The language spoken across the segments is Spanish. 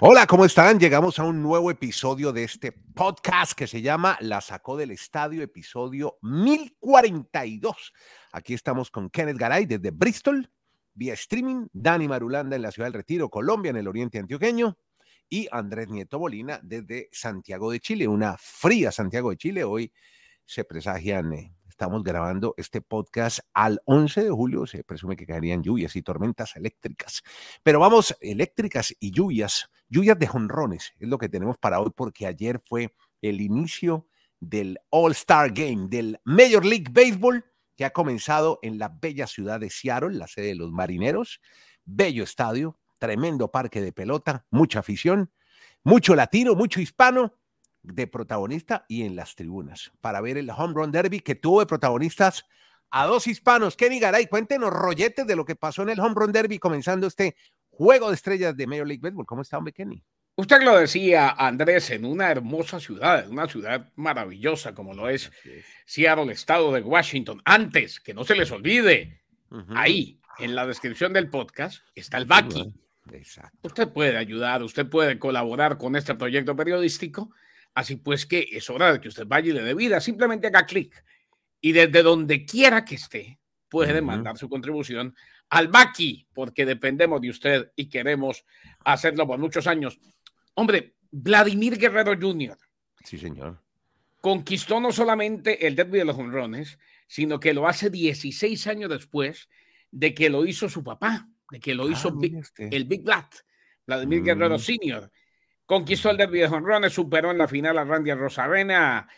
Hola, ¿cómo están? Llegamos a un nuevo episodio de este podcast que se llama La sacó del estadio, episodio 1042. Aquí estamos con Kenneth Garay desde Bristol, vía streaming, Dani Marulanda en la ciudad del Retiro, Colombia, en el oriente antioqueño, y Andrés Nieto Bolina desde Santiago de Chile, una fría Santiago de Chile. Hoy se presagian eh, Estamos grabando este podcast al 11 de julio. Se presume que caerían lluvias y tormentas eléctricas. Pero vamos, eléctricas y lluvias, lluvias de jonrones, es lo que tenemos para hoy, porque ayer fue el inicio del All-Star Game, del Major League Baseball, que ha comenzado en la bella ciudad de Seattle, la sede de los marineros. Bello estadio, tremendo parque de pelota, mucha afición, mucho latino, mucho hispano de protagonista y en las tribunas para ver el Home Run Derby que tuvo de protagonistas a dos hispanos. Kenny Garay, cuéntenos rolletes de lo que pasó en el Home Run Derby comenzando este juego de estrellas de Major League Baseball. ¿Cómo está, hombre, Kenny? Usted lo decía, Andrés, en una hermosa ciudad, en una ciudad maravillosa como lo es, Seattle, estado de Washington. Antes, que no se les olvide, ahí, en la descripción del podcast, está el Baki. Usted puede ayudar, usted puede colaborar con este proyecto periodístico Así pues que es hora de que usted vaya y le dé vida. Simplemente haga clic y desde donde quiera que esté puede mandar su contribución al Baki, porque dependemos de usted y queremos hacerlo por muchos años. Hombre, Vladimir Guerrero Jr. Sí, señor. Conquistó no solamente el derby de los honrones, sino que lo hace 16 años después de que lo hizo su papá, de que lo ah, hizo el Big Black, Vladimir Guerrero mm. Sr. Conquistó el derby de jonrones, superó en la final a Randy Rosarena.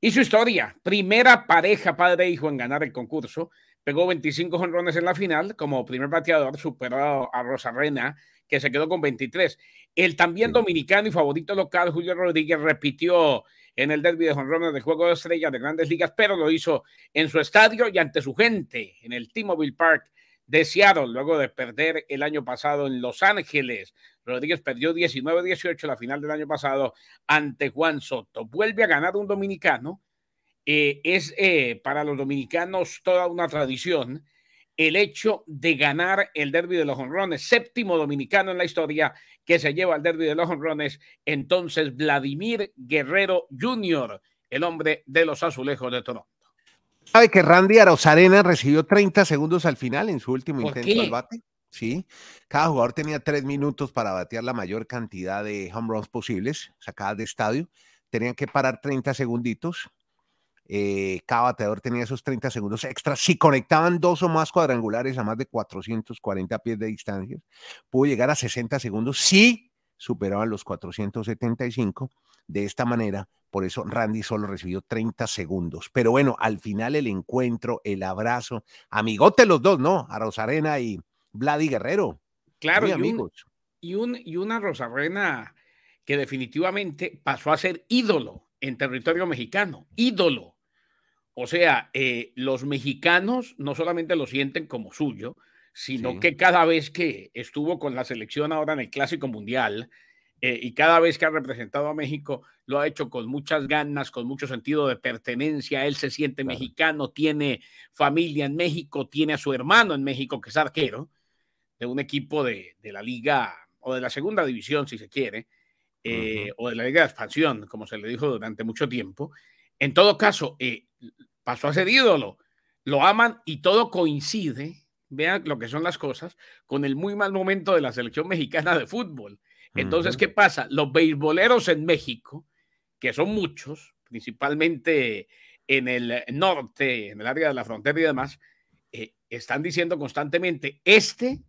Y su historia, primera pareja padre-hijo e en ganar el concurso. Pegó 25 jonrones en la final. Como primer bateador, superó a Rosarena, que se quedó con 23. El también dominicano y favorito local, Julio Rodríguez, repitió en el derby de jonrones del Juego de Estrellas de Grandes Ligas, pero lo hizo en su estadio y ante su gente, en el T-Mobile Park de Seattle, luego de perder el año pasado en Los Ángeles. Rodríguez perdió 19-18 la final del año pasado ante Juan Soto. Vuelve a ganar un dominicano. Eh, es eh, para los dominicanos toda una tradición el hecho de ganar el derby de los honrones, séptimo dominicano en la historia que se lleva el derby de los honrones, entonces Vladimir Guerrero Jr., el hombre de los azulejos de Toronto. ¿Sabe que Randy Arozarena recibió 30 segundos al final en su último intento al bate? Sí, cada jugador tenía tres minutos para batear la mayor cantidad de home runs posibles, sacadas de estadio. Tenían que parar 30 segunditos. Eh, cada bateador tenía esos 30 segundos extras. Si conectaban dos o más cuadrangulares a más de 440 pies de distancia, pudo llegar a 60 segundos si superaban los 475. De esta manera, por eso Randy solo recibió 30 segundos. Pero bueno, al final el encuentro, el abrazo, amigote los dos, ¿no? A Rosarena y Vladi Guerrero. Claro, y, amigos. y, un, y una Rosarena que definitivamente pasó a ser ídolo en territorio mexicano, ídolo. O sea, eh, los mexicanos no solamente lo sienten como suyo, sino que cada vez que estuvo con la selección ahora en el Clásico Mundial, eh, y cada vez que ha representado a México lo ha hecho con muchas ganas, con mucho sentido de pertenencia. Él se siente mexicano, tiene familia en México, tiene a su hermano en México que es arquero de un equipo de, la liga o de la segunda división, si se quiere, eh, o de la liga de expansión, como se le dijo durante mucho tiempo. En todo caso, eh, pasó a ser ídolo, lo aman y todo coincide, vean lo que son las cosas, con el muy mal momento de la selección mexicana de fútbol entonces, ¿qué pasa? Los beisboleros en México, que son muchos, principalmente en el norte, en el área de la frontera y demás, eh, están diciendo constantemente, este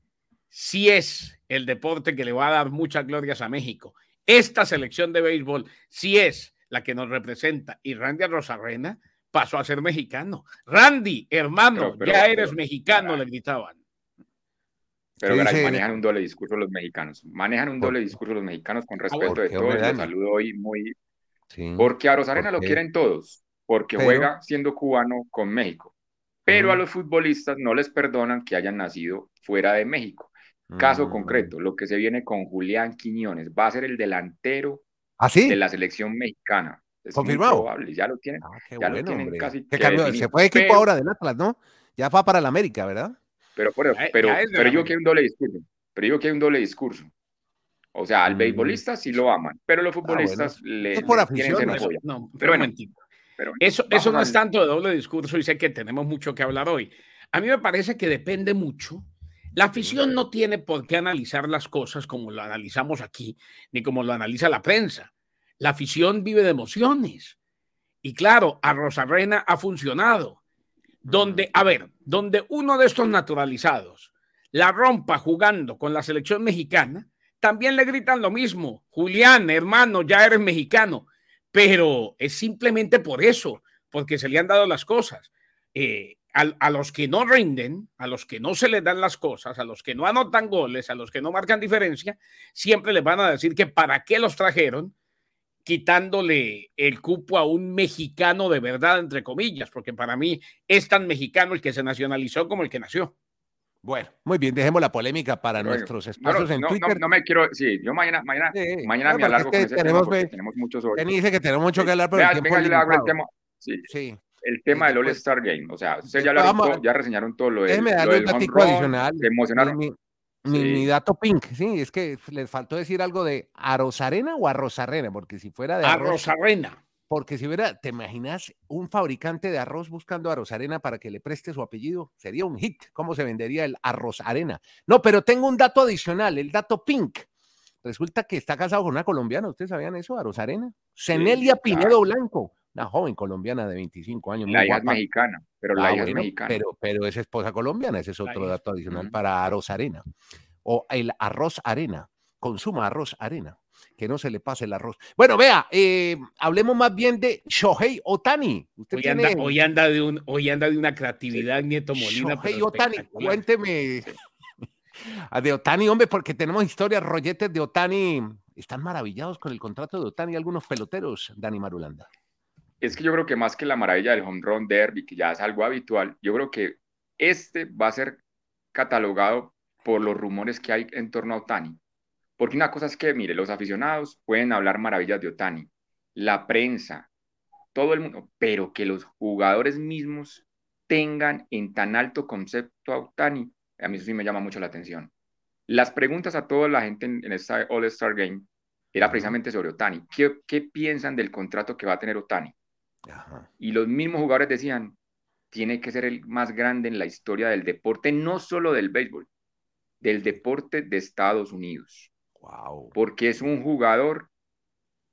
sí es el deporte que le va a dar muchas glorias a México. Esta selección de béisbol sí es la que nos representa. Y Randy Rosarena pasó a ser mexicano. Randy, hermano, ya eres mexicano, le gritaban. Pero manejan un doble discurso los mexicanos. Manejan un doble discurso los mexicanos con respeto de todos. Los saludo hoy muy. Porque a Rosarena lo quieren todos, porque juega siendo cubano con México. Pero a los futbolistas no les perdonan que hayan nacido fuera de México. Caso mm. concreto, lo que se viene con Julián Quiñones va a ser el delantero ¿Ah, de la selección mexicana. Es Confirmado. ya lo tienen. Ah, ya lo tienen casi. Se fue equipo ahora del Atlas, ¿no? Ya va para el América, ¿verdad? Pero, pero, pero, yo quiero un doble discurso. Pero yo quiero un doble discurso. O sea, al beisbolista sí lo aman, pero los ah, futbolistas le, es por afición, No, pero, pero eso, eso no es tanto de doble discurso y sé que tenemos mucho que hablar hoy. A mí me parece que depende mucho. La afición no tiene por qué analizar las cosas como lo analizamos aquí, ni como lo analiza la prensa. La afición vive de emociones. Y claro, a Rosarena ha funcionado. Donde, a ver, donde uno de estos naturalizados la rompa jugando con la selección mexicana, también le gritan lo mismo. Julián, hermano, ya eres mexicano. Pero es simplemente por eso, porque se le han dado las cosas. Eh, a, los que no rinden, a los que no se les dan las cosas, a los que no anotan goles, a los que no marcan diferencia, siempre les van a decir que para qué los trajeron, quitándole el cupo a un mexicano de verdad, entre comillas, porque para mí es tan mexicano el que se nacionalizó como el que nació. Bueno, muy bien, dejemos la polémica para nuestros espacios en Twitter. No, me quiero, sí, yo mañana, mañana, mañana me alargo con ese tenemos, tema tenemos muchos dice que tenemos mucho que hablar, pero el tiempo el tema. Sí. sí el tema del All-Star Game. O sea, ustedes ya, lo, ya reseñaron todo lo, del, lo del home run, adicional. Se emocionaron. Mi, mi, dato pink, sí, es que les faltó decir algo de Arrozarena o Arrozarena, porque si fuera de Arrozarena. Porque si hubiera, ¿te imaginas un fabricante de arroz buscando arroz arena para que le preste su apellido? Sería un hit. ¿Cómo se vendería el arroz arena? No, pero tengo un dato adicional, el dato pink. Resulta que está casado con una colombiana. ¿Ustedes sabían eso, arroz arena? Cenelia Pinedo Blanco una joven colombiana de 25 años. La hija es mexicana, pero la ah, hija es mexicana. Pero, pero es esposa colombiana, ese es otro dato adicional para Arroz Arena. O el arroz arena, consuma arroz arena, que no se le pase el arroz. Bueno, vea, eh, hablemos más bien de Shohei Otani. hoy, anda, de un, hoy anda de una creatividad, Nieto Molina. Shohei Otani, cuénteme. de Otani, hombre, porque tenemos historias, rolletes de Otani. Están maravillados con el contrato de Otani algunos peloteros, Dani Marulanda es que yo creo que más que la maravilla del home run derby, que ya es algo habitual, yo creo que este va a ser catalogado por los rumores que hay en torno a Otani. Porque una cosa es que, mire, los aficionados pueden hablar maravillas de Otani, la prensa, todo el mundo, pero que los jugadores mismos tengan en tan alto concepto a Otani, a mí eso sí me llama mucho la atención. Las preguntas a toda la gente en, esta All-Star Game era precisamente sobre Otani. ¿Qué, ¿Qué piensan del contrato que va a tener Otani? Y los mismos jugadores decían, tiene que ser el más grande en la historia del deporte, no solo del béisbol, del deporte de Estados Unidos. Wow. Porque es un jugador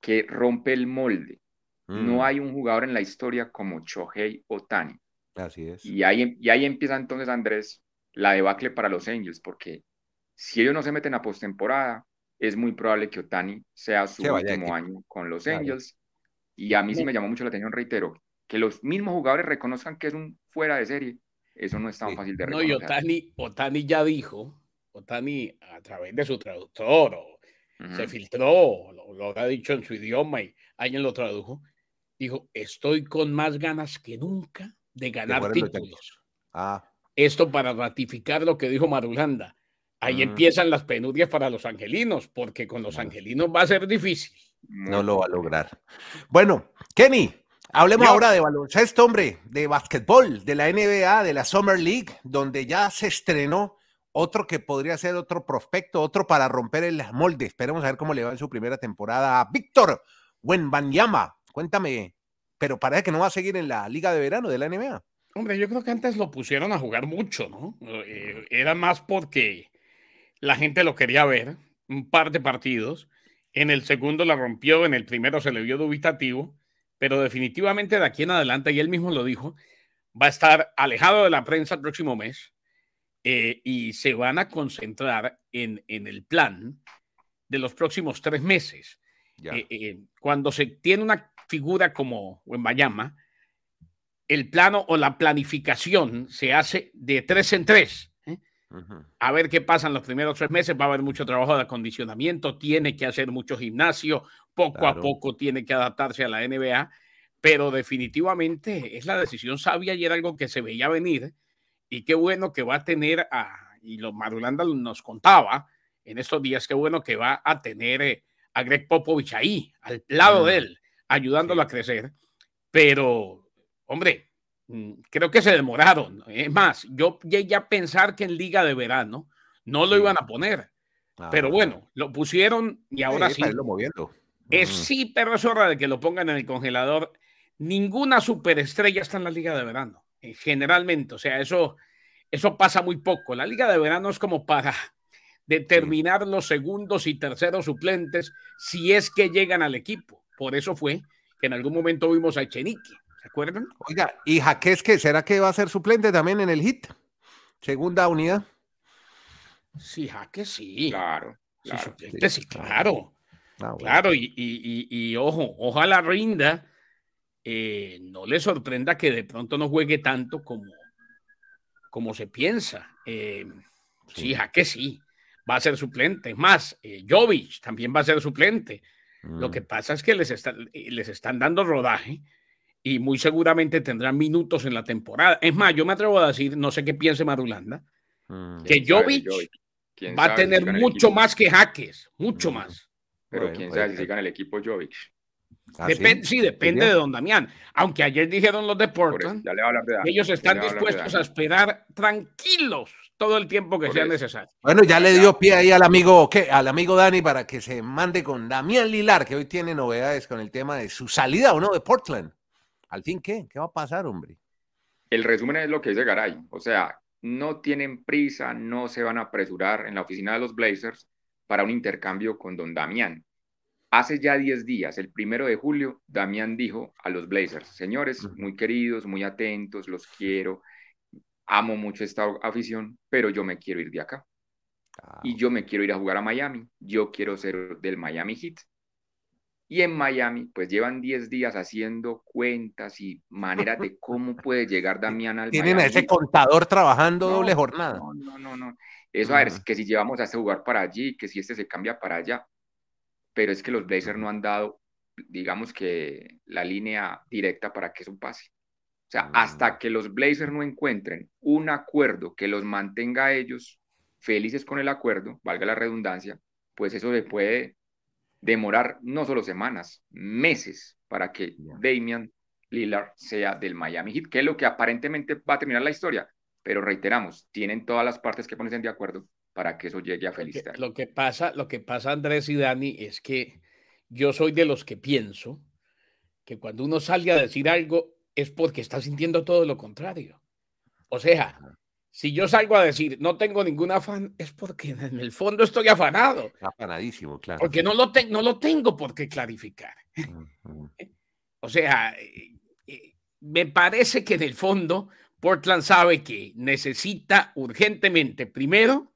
que rompe el molde. No mm. hay un jugador en la historia como Chohei Otani. Así es. Y ahí, y ahí empieza entonces, Andrés, la debacle para los Angels, porque si ellos no se meten a postemporada, es muy probable que Otani sea su último año con los Angels y a mí sí me llamó mucho la atención, reitero, que los mismos jugadores reconozcan que es un fuera de serie. Eso no es tan fácil de reconocer. No, y Otani, Otani ya dijo, Otani a través de su traductor, se filtró, lo, ha dicho en su idioma y alguien lo tradujo, dijo, estoy con más ganas que nunca de ganar títulos. Ah. Esto para ratificar lo que dijo Marulanda. Ahí empiezan las penurias para los angelinos, porque con los angelinos va a ser difícil. No lo va a lograr. Bueno, Kenny, hablemos ahora de baloncesto, hombre, de básquetbol, de la NBA, de la Summer League, donde ya se estrenó otro que podría ser otro prospecto, otro para romper el molde. Esperemos a ver cómo le va en su primera temporada a Víctor Wenbanyama. Cuéntame, pero parece que no va a seguir en la liga de verano de la NBA. Hombre, yo creo que antes lo pusieron a jugar mucho, ¿no? Eh, era más porque la gente lo quería ver, un par de partidos en el segundo la rompió, en el primero se le vio dubitativo, pero definitivamente de aquí en adelante, y él mismo lo dijo, va a estar alejado de la prensa el próximo mes eh, y se van a concentrar en, en, el plan de los próximos tres meses. Eh, eh, cuando se tiene una figura como en Miami, el plano o la planificación se hace de tres en tres. A ver qué pasa en los primeros tres meses. Va a haber mucho trabajo de acondicionamiento, tiene que hacer mucho gimnasio, poco a poco tiene que adaptarse a la NBA, pero definitivamente es la decisión sabia y era algo que se veía venir. Y qué bueno que va a tener, a, y lo Marulanda nos contaba en estos días, qué bueno que va a tener eh, a Greg Popovich ahí, al lado de él, ayudándolo a crecer. Pero, hombre, Mm, creo que se demoraron. Es más, yo llegué a pensar que en Liga de Verano no lo iban a poner, Pero ah. bueno, lo pusieron y ahora sí. moviendo. Es sí, pero es hora de que lo pongan en el congelador. Ninguna superestrella está en la liga de verano, eh, generalmente. O sea, eso, eso pasa muy poco. La liga de verano es como para determinar los segundos y terceros suplentes si es que llegan al equipo. Por eso fue que en algún momento vimos a Echenique. ¿Se acuerdan? Oiga, ¿y Jaques que será que va a ser suplente también en el hit? Segunda unidad. Sí, Jaques sí. Claro. Sí, suplente, sí, claro. Ah, claro, y, ojo, ojalá rinda. Eh, no le sorprenda que de pronto no juegue tanto como, como se piensa. Eh, sí, Jaques sí. Va a ser suplente. Es más, eh, Jovic también va a ser suplente. Lo mm. que pasa es que les, les están dando rodaje y muy seguramente tendrán minutos en la temporada. Es más, yo me atrevo a decir, no sé qué piense Marulanda, mm. que Jovic va a tener mucho más que Jaques, mucho más. Pero quién sabe si sigan el equipo Jovic. ¿Ah, sí? depende de don Damián. Aunque ayer dijeron los de Portland, ellos están dispuestos a, esperar tranquilos todo el tiempo que sea necesario. Bueno, ya le dio pie ahí al amigo, ¿qué? al amigo Dani para que se mande con Damián Lilar, que hoy tiene novedades con el tema de su salida o no de Portland. ¿Al fin qué? ¿Qué va a pasar, hombre? El resumen es lo que dice Garay. O sea, no tienen prisa, no se van a apresurar en la oficina de los Blazers para un intercambio con don Damián. Hace ya 10 días, el primero de julio, Damián dijo a los Blazers, señores, muy queridos, muy atentos, los quiero, amo mucho esta afición, pero yo me quiero ir de acá. Y yo me quiero ir a jugar a Miami. Yo quiero ser del Miami Heat. Y en Miami, pues llevan 10 días haciendo cuentas y maneras de cómo puede llegar Damián al Tienen a ese contador trabajando doble jornada. No, no, no, no. Eso, a ver, es que si llevamos a este jugar para allí, que si este se cambia para allá. Pero es que los Blazers no han dado, digamos que, la línea directa para que eso pase. O sea, hasta mm. que los Blazers no encuentren un acuerdo que los mantenga a ellos felices con el acuerdo, valga la redundancia, pues eso se puede demorar no solo semanas, meses para que Damian Lillard sea del Miami Heat, que es lo que aparentemente va a terminar la historia. Pero reiteramos, tienen todas las partes que ponerse de acuerdo para que eso llegue a feliz Lo que pasa, lo que pasa, Andrés y Dani, es que yo soy de los que pienso que cuando uno sale a decir algo es porque está sintiendo todo lo contrario. O sea, si yo salgo a decir no tengo ningún afán, es porque en el fondo estoy afanado. Afanadísimo, claro. Porque no lo, no lo tengo por qué clarificar. O sea, eh, eh, me parece que en el fondo Portland sabe que necesita urgentemente, primero,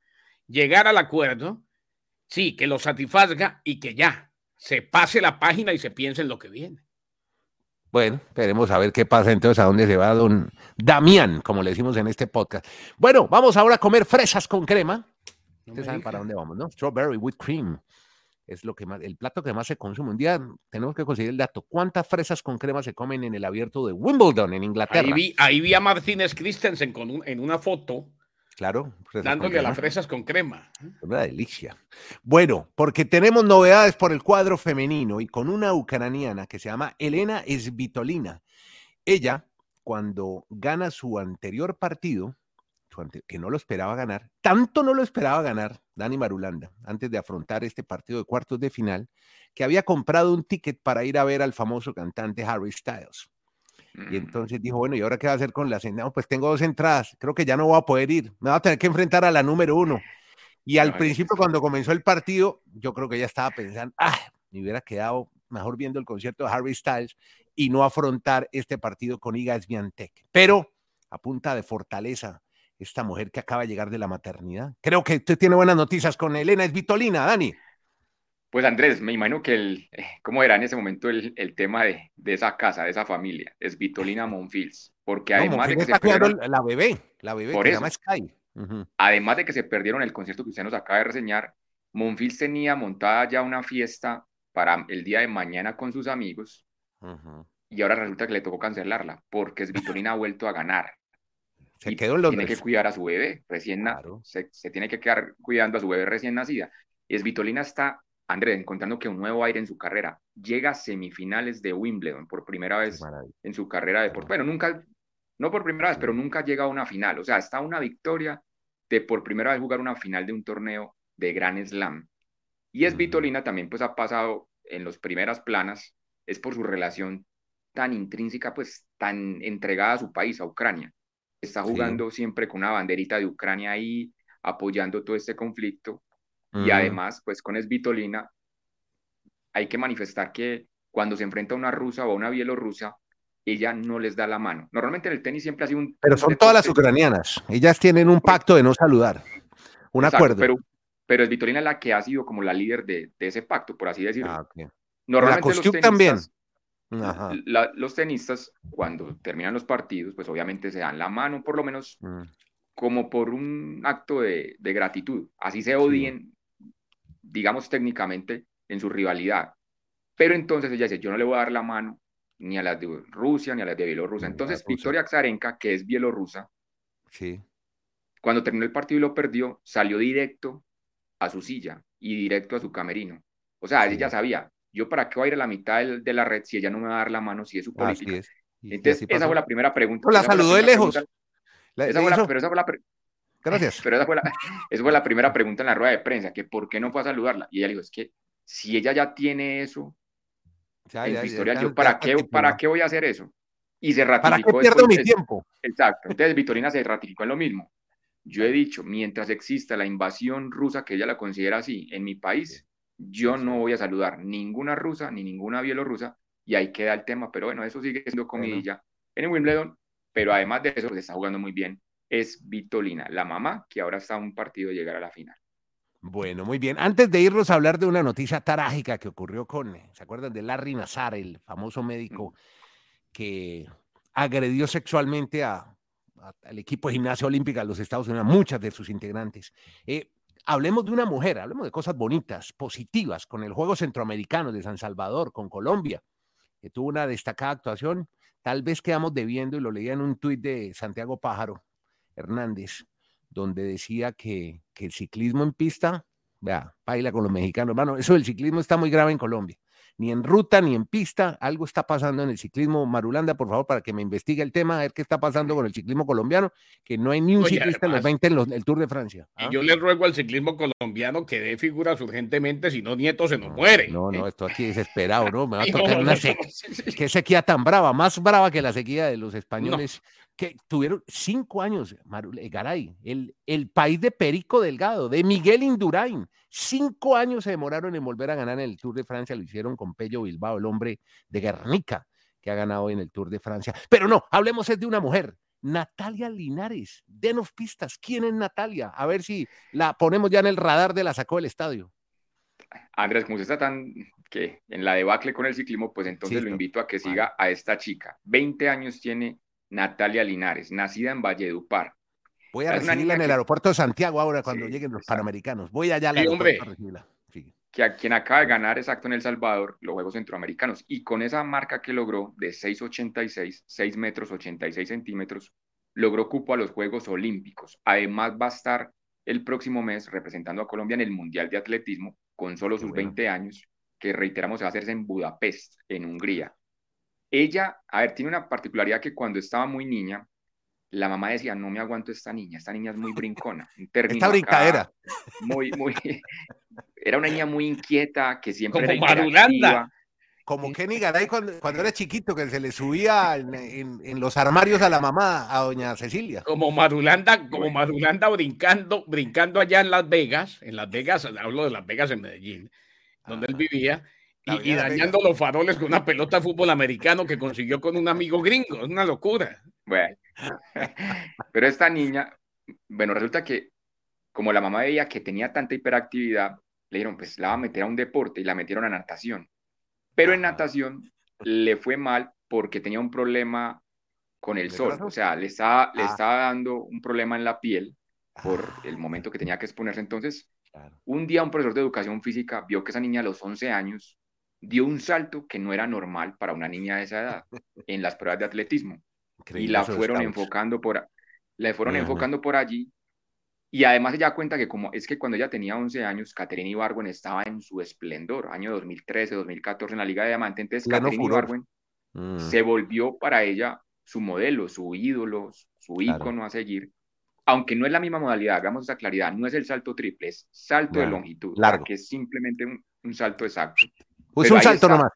llegar al acuerdo, sí, que lo satisfaga y que ya se pase la página y se piense en lo que viene. Bueno, esperemos a ver qué pasa entonces, a dónde se va don Damián, como le decimos en este podcast. Bueno, vamos ahora a comer fresas con crema. Ustedes saben para dónde vamos, ¿no? Strawberry with cream. Es lo que más, el plato que más se consume. Un día tenemos que conseguir el dato. ¿Cuántas fresas con crema se comen en el abierto de Wimbledon, en Inglaterra? Ahí vi, ahí vi a Martínez Christensen con en una foto Claro. Dándole a las fresas con crema. Una delicia. Bueno, porque tenemos novedades por el cuadro femenino y con una ucraniana que se llama Elena Svitolina. Ella, cuando gana su anterior partido, que no lo esperaba ganar, tanto no lo esperaba ganar Dani Marulanda antes de afrontar este partido de cuartos de final, que había comprado un ticket para ir a ver al famoso cantante Harry Styles. Y entonces dijo, bueno, ¿y ahora qué va a hacer con las no, Pues tengo dos entradas, creo que ya no voy a poder ir, me voy a tener que enfrentar a la número uno. Y al principio, cuando comenzó el partido, yo creo que ella estaba pensando, ah, me hubiera quedado mejor viendo el concierto de Harry Styles y no afrontar este partido con Iga Swiatek. Pero a punta de fortaleza, esta mujer que acaba de llegar de la maternidad. Creo que usted tiene buenas noticias con Elena Esvitolina, Dani. Pues Andrés, me imagino que el, eh, ¿cómo era en ese momento el, el tema de, de, esa casa, de esa familia? Es Vitolina Monfils, porque además de que se perdieron, la bebé, la bebé que se llama Sky. Además de que se perdieron el concierto que usted nos acaba de reseñar, Monfils tenía montada ya una fiesta para el día de mañana con sus amigos y ahora resulta que le tocó cancelarla porque es Vitolina ha vuelto a ganar. Se quedó en los Tiene que cuidar a su bebé recién claro. se, se, tiene que quedar cuidando a su bebé recién nacida. Es Vitolina está Andrés, encontrando que un nuevo aire en su carrera, llega a semifinales de Wimbledon por primera vez en su carrera de por, bueno, nunca, no por primera vez, pero nunca llega a una final, o sea, está una victoria de por primera vez jugar una final de un torneo de Gran Slam. Y Svitolina también pues ha pasado en las primeras planas, es por su relación tan intrínseca, pues tan entregada a su país, a Ucrania. Está jugando siempre con una banderita de Ucrania ahí, apoyando todo este conflicto. Y además, pues con Svitolina hay que manifestar que cuando se enfrenta a una rusa o a una bielorrusa, ella no les da la mano. Normalmente en el tenis siempre ha sido un... Pero son todas las ucranianas. Ellas tienen un pacto de no saludar. Un acuerdo. Pero, pero Svitolina es la que ha sido como la líder de, ese pacto, por así decirlo. Ah, Normalmente los tenistas, también. los tenistas, cuando terminan los partidos, pues obviamente se dan la mano, por lo menos mm. como por un acto de, gratitud. Así se odien, digamos técnicamente, en su rivalidad. Pero entonces ella dice, yo no le voy a dar la mano ni a las de Rusia ni a las de Bielorrusia. Entonces, Victoria Zarenka, que es bielorrusa, sí. cuando terminó el partido y lo perdió, salió directo a su silla y directo a su camerino. O sea, ella sabía, yo para qué voy a ir a la mitad de, la red si ella no me va a dar la mano, si es su política. Entonces, esa fue la primera pregunta. la saludó de lejos. esa fue la, pero esa fue la Gracias. Pero esa fue, la, esa fue la primera pregunta en la rueda de prensa, que por qué no fue a saludarla. Y ella dijo, es que si ella ya tiene eso en su historia, yo ¿para, qué, ¿para qué voy a hacer eso? Y se ratificó. ¿Para qué pierdo mi tiempo? Exacto. Entonces Vitorina se ratificó en lo mismo. Yo he dicho, mientras exista la invasión rusa, que ella la considera así, en mi país, yo no voy a saludar ninguna rusa ni ninguna bielorrusa y ahí queda el tema, pero bueno, eso sigue siendo comidilla en Wimbledon, pero además de eso, pues está jugando muy bien, es Vitolina, la mamá, que ahora está a un partido de llegar a la final. Bueno, muy bien. Antes de irnos a hablar de una noticia trágica que ocurrió con, ¿se acuerdan de Larry Nazar, el famoso médico que agredió sexualmente a, al equipo de gimnasia olímpica de los Estados Unidos, a muchas de sus integrantes? Eh, hablemos de una mujer, hablemos de cosas bonitas, positivas, con el Juego Centroamericano de San Salvador, con Colombia, que tuvo una destacada actuación. Tal vez quedamos debiendo, y lo leía en un tuit de Santiago Pájaro Hernández, donde decía que, que el ciclismo en pista, vea, baila con los mexicanos. Hermano, eso del ciclismo está muy grave en Colombia ni en ruta ni en pista. Algo está pasando en el ciclismo. Marulanda, por favor, para que me investigue el tema, a ver qué está pasando con el ciclismo colombiano, que no hay ni un ciclista en los 20 en el Tour de Francia. Y ¿ah? yo le ruego al ciclismo colombiano que dé figuras urgentemente, si no, Nieto se nos muere. No, no, esto aquí desesperado, ¿no? Me va a tocar una sequía. Qué sequía tan brava, más brava que la sequía de los españoles que tuvieron cinco años, eh, Garay, el, el país de Perico Delgado, de Miguel Indurain. Cinco años se demoraron en volver a ganar en el Tour de Francia, lo hicieron con Pello Bilbao, el hombre de Guernica que ha ganado en el Tour de Francia. Pero no, hablemos de una mujer, Natalia Linares. Denos pistas, ¿quién es Natalia? A ver si la ponemos ya en el radar de la sacó del estadio. Andrés, como usted está tan que en la debacle con el ciclismo, pues entonces lo invito a que siga a esta chica. 20 años tiene Natalia Linares, nacida en Valledupar. Voy a recibirla en el aeropuerto de Santiago ahora cuando lleguen los panamericanos. Voy allá a la hombre, Que a quien acaba de ganar exacto en El Salvador los Juegos Centroamericanos y con esa marca que logró de 6,86, 6 metros 86 centímetros, logró cupo a los Juegos Olímpicos. Además va a estar el próximo mes representando a Colombia en el Mundial de Atletismo con solo sus 20 años, que reiteramos va a hacerse en Budapest, en Hungría. Ella, a ver, tiene una particularidad que cuando estaba muy niña, la mamá decía, no me aguanto esta niña, esta niña es muy brincona. Esta brincadera. Muy, muy, era una niña muy inquieta, que siempre Como era Como Kenny Garay cuando, era chiquito, que se le subía en, los armarios a la mamá, a doña Cecilia. Como Marulanda, como Marulanda brincando, brincando allá en Las Vegas, en Las Vegas, hablo de Las Vegas en Medellín, donde él vivía, y, dañando los faroles con una pelota de fútbol americano que consiguió con un amigo gringo. Es una locura. Bueno, pero esta niña, bueno, resulta que como la mamá veía que tenía tanta hiperactividad, le dijeron, pues la va a meter a un deporte y la metieron a natación. Pero en natación le fue mal porque tenía un problema con el sol, o sea, le estaba, le ah. estaba dando un problema en la piel por ah. el momento que tenía que exponerse. Entonces, un día un profesor de educación física vio que esa niña a los 11 años dio un salto que no era normal para una niña de esa edad en las pruebas de atletismo. y la fueron enfocando por, la fueron enfocando por allí. Y además ella cuenta que como es que cuando ella tenía 11 años, Caterina Ibargüen estaba en su esplendor, año 2013, 2014 en la Liga de Diamante. Entonces Caterina Ibargüen mm. se volvió para ella su modelo, su ídolo, su ícono a seguir. aunque no es la misma modalidad, hagamos esa claridad, no es el salto triple, es salto de longitud, largo. que es simplemente un, salto exacto. Pues un salto nomás.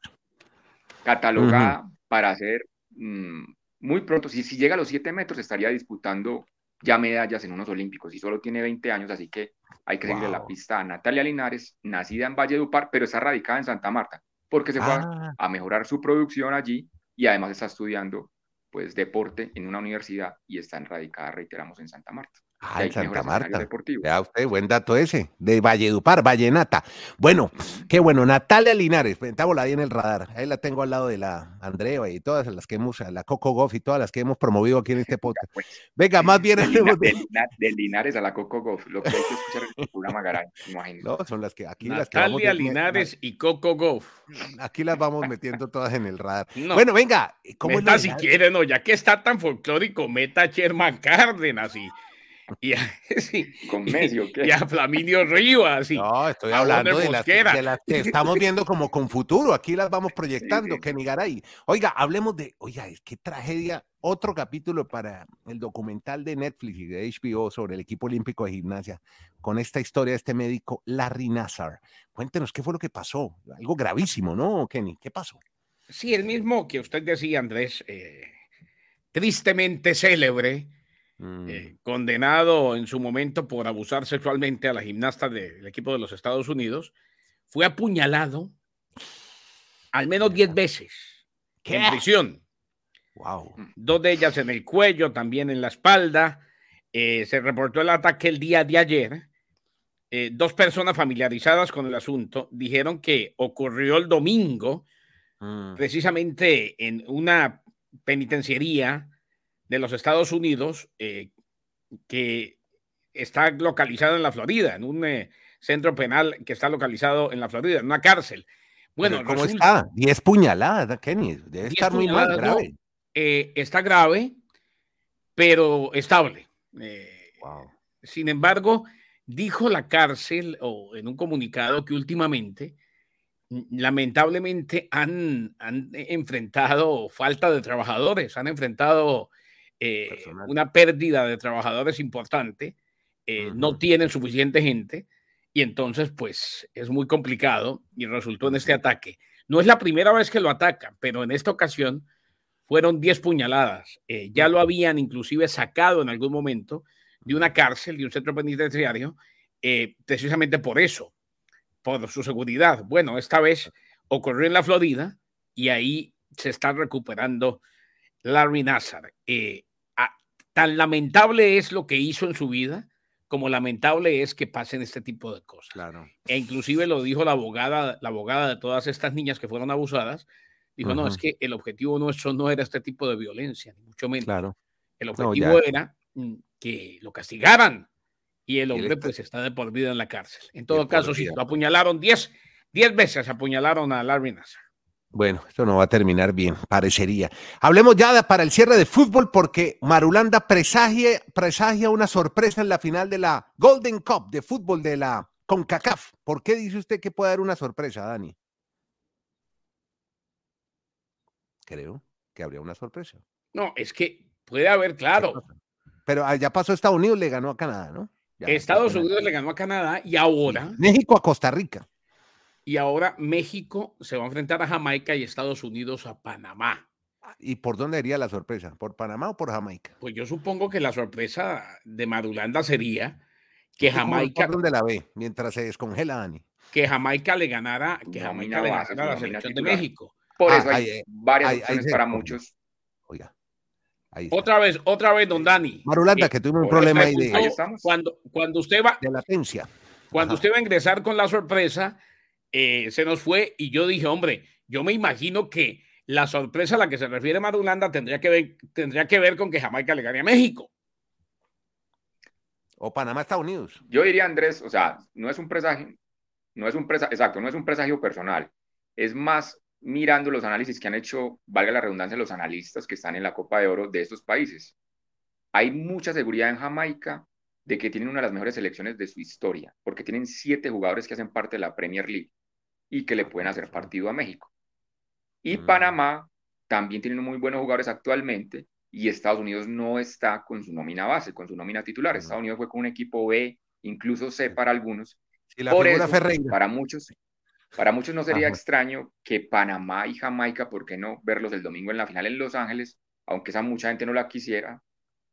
Catalogada para hacer mm, muy pronto, si, si llega a los 7 metros, estaría disputando ya medallas en unos olímpicos y solo tiene 20 años, así que hay que seguirle la pista a Natalia Linares, nacida en Valledupar, pero está radicada en Santa Marta, porque se fue a ah. mejorar su producción allí y además está estudiando pues deporte en una universidad y está radicada, reiteramos, en Santa Marta. Ah, en Santa Marta. Vea usted, buen dato ese, de Valledupar, Vallenata. Bueno, qué bueno, Natalia Linares, estamos ahí en el radar. Ahí la tengo al lado de la Andrea y todas las que hemos, la Coco Goff y todas las que hemos promovido aquí en este podcast. Pues, Venga, más bien. De, Linares a la Coco Goff, lo que hay que escuchar en el programa Garay, imagino. No, son las que aquí las que vamos Linares y Coco Goff. Aquí las vamos metiendo todas en el radar. bueno, venga, ¿cómo meta si quiere, no, ya que está tan folclórico, meta a Sherman Cárdenas y y a, ¿Con Messi Y a Flaminio Rivas. no, estoy hablando de las, que estamos viendo como con futuro. Aquí las vamos proyectando, Kenny Garay. Oiga, hablemos de, oiga, qué tragedia. Otro capítulo para el documental de Netflix y de HBO sobre el equipo olímpico de gimnasia, con esta historia de este médico Larry Nassar. Cuéntenos qué fue lo que pasó. Algo gravísimo, ¿no, Kenny? ¿Qué pasó? Sí, el mismo que usted decía, Andrés, eh, tristemente célebre Mm. Eh, condenado en su momento por abusar sexualmente a la gimnasta del equipo de los Estados Unidos, fue apuñalado al menos 10 veces en prisión. Wow. Dos de ellas en el cuello, también en la espalda. Eh, se reportó el ataque el día de ayer. Eh, dos personas familiarizadas con el asunto dijeron que ocurrió el domingo, mm. precisamente en una penitenciaría de los Estados Unidos eh, que está localizado en la Florida, en un eh, centro penal que está localizado en la Florida, en una cárcel. Bueno, ¿cómo está? Diez puñaladas, Kenny. Debe estar muy mal, grave. Eh, está grave, pero estable. Sin embargo, dijo la cárcel o en un comunicado que últimamente, lamentablemente, han, han enfrentado falta de trabajadores, han enfrentado eh, una pérdida de trabajadores importante, eh, no tienen suficiente gente y entonces pues es muy complicado y resultó en este ataque. No es la primera vez que lo atacan, pero en esta ocasión fueron 10 puñaladas. Eh, ya lo habían inclusive sacado en algún momento de una cárcel, de un centro penitenciario, precisamente por eso, por su seguridad. Bueno, esta vez ocurrió en la Florida y ahí se está recuperando Larry Nassar. Tan lamentable es lo que hizo en su vida como lamentable es que pasen este tipo de cosas. Claro. E inclusive lo dijo la abogada, la abogada de todas estas niñas que fueron abusadas. Dijo, no, es que el objetivo nuestro no era este tipo de violencia, ni mucho menos. Claro. El objetivo era mm, que lo castigaran y el hombre pues está de por vida en la cárcel. En todo caso, sí, lo apuñalaron 10 veces, apuñalaron a Larry Nassar. Bueno, esto no va a terminar bien, parecería. Hablemos ya para el cierre de fútbol porque Marulanda presagia, presagia una sorpresa en la final de la Golden Cup de fútbol de la CONCACAF. ¿Por qué dice usted que puede haber una sorpresa, Dani? Creo que habría una sorpresa. No, es que puede haber, claro. Pero ah, ya pasó Estados Unidos, le ganó a Canadá, ¿no? Estados Unidos le ganó a Canadá y ahora. México a Costa Rica. Y ahora México se va a enfrentar a Jamaica y Estados Unidos a Panamá. ¿Y por dónde iría la sorpresa? ¿Por Panamá o por Jamaica? Pues yo supongo que la sorpresa de Madulanda sería que Jamaica. ¿Por dónde la ve mientras se descongela, Dani? Que Jamaica le ganara, que Jamaica le ganara a la selección de México. Por eso ah, hay, eh, varias opciones para muchos. Oiga. otra vez, otra vez, don Dani. Marulanda, que tuvimos un problema ahí de. Cuando, cuando usted va. De latencia. Cuando usted va a ingresar con la sorpresa, eh, se nos fue y yo dije, hombre, yo me imagino que la sorpresa a la que se refiere Madulanda tendría que ver, tendría que ver con que Jamaica le gane a México. O Panamá, Estados Unidos. Yo diría, Andrés, o sea, no es un presagio, no es un presagio, exacto, no es un presagio personal. Es más mirando los análisis que han hecho, valga la redundancia, los analistas que están en la Copa de Oro de estos países. Hay mucha seguridad en Jamaica de que tienen una de las mejores selecciones de su historia, porque tienen siete jugadores que hacen parte de la Premier League y que le pueden hacer partido a México. Y mm. Panamá también tiene muy buenos jugadores actualmente, y Estados Unidos no está con su nómina base, con su nómina titular. Estados Unidos fue con un equipo B, incluso C para algunos. Por eso, para muchos, para muchos no sería extraño que Panamá y Jamaica, ¿por qué no verlos el domingo en la final en Los Ángeles? Aunque esa mucha gente no la quisiera,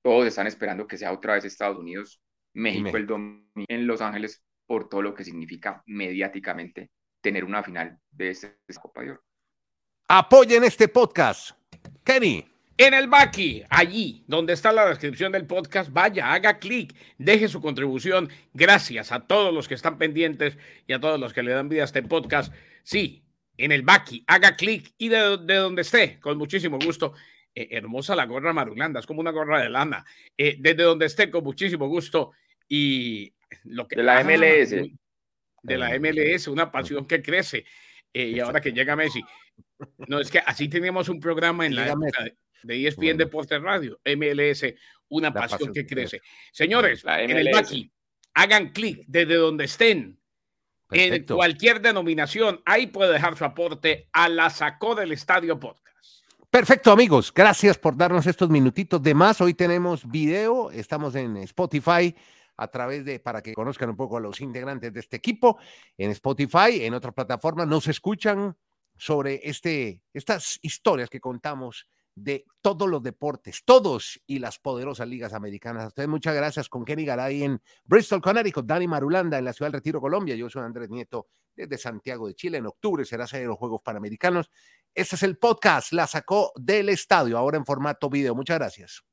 todos están esperando que sea otra vez Estados Unidos, México, el domingo en Los Ángeles por todo lo que significa mediáticamente tener una final de esta Copa de Oro. Apoyen este podcast. Kenny. En el Baki, allí donde está la descripción del podcast, vaya, haga clic, deje su contribución. Gracias a todos los que están pendientes y a todos los que le dan vida a este podcast. Sí, en el Baki, haga clic y de, donde esté, con muchísimo gusto. Eh, hermosa la gorra marulanda, es como una gorra de lana. Eh, desde donde esté, con muchísimo gusto. Y lo que. De la MLS. De la MLS, una pasión que crece. Eh, y ahora que llega Messi. No, es que así teníamos un programa en la época de ESPN Deportes Radio, MLS, una pasión, que crece. Señores, en el Baki, hagan clic desde donde estén, en cualquier denominación, ahí puede dejar su aporte a la Sacó del Estadio Podcast. Perfecto, amigos. Gracias por darnos estos minutitos de más. Hoy tenemos video, estamos en Spotify a través de, para que conozcan un poco a los integrantes de este equipo, en Spotify, en otras plataformas, nos escuchan sobre este, estas historias que contamos de todos los deportes, todos y las poderosas ligas americanas. A ustedes muchas gracias con Kenny Garay en Bristol, Connecticut, Dani Marulanda en la ciudad del Retiro, Colombia. Yo soy Andrés Nieto desde Santiago de Chile. En octubre será sede de los Juegos Panamericanos. Este es el podcast, la sacó del estadio, ahora en formato video. Muchas gracias.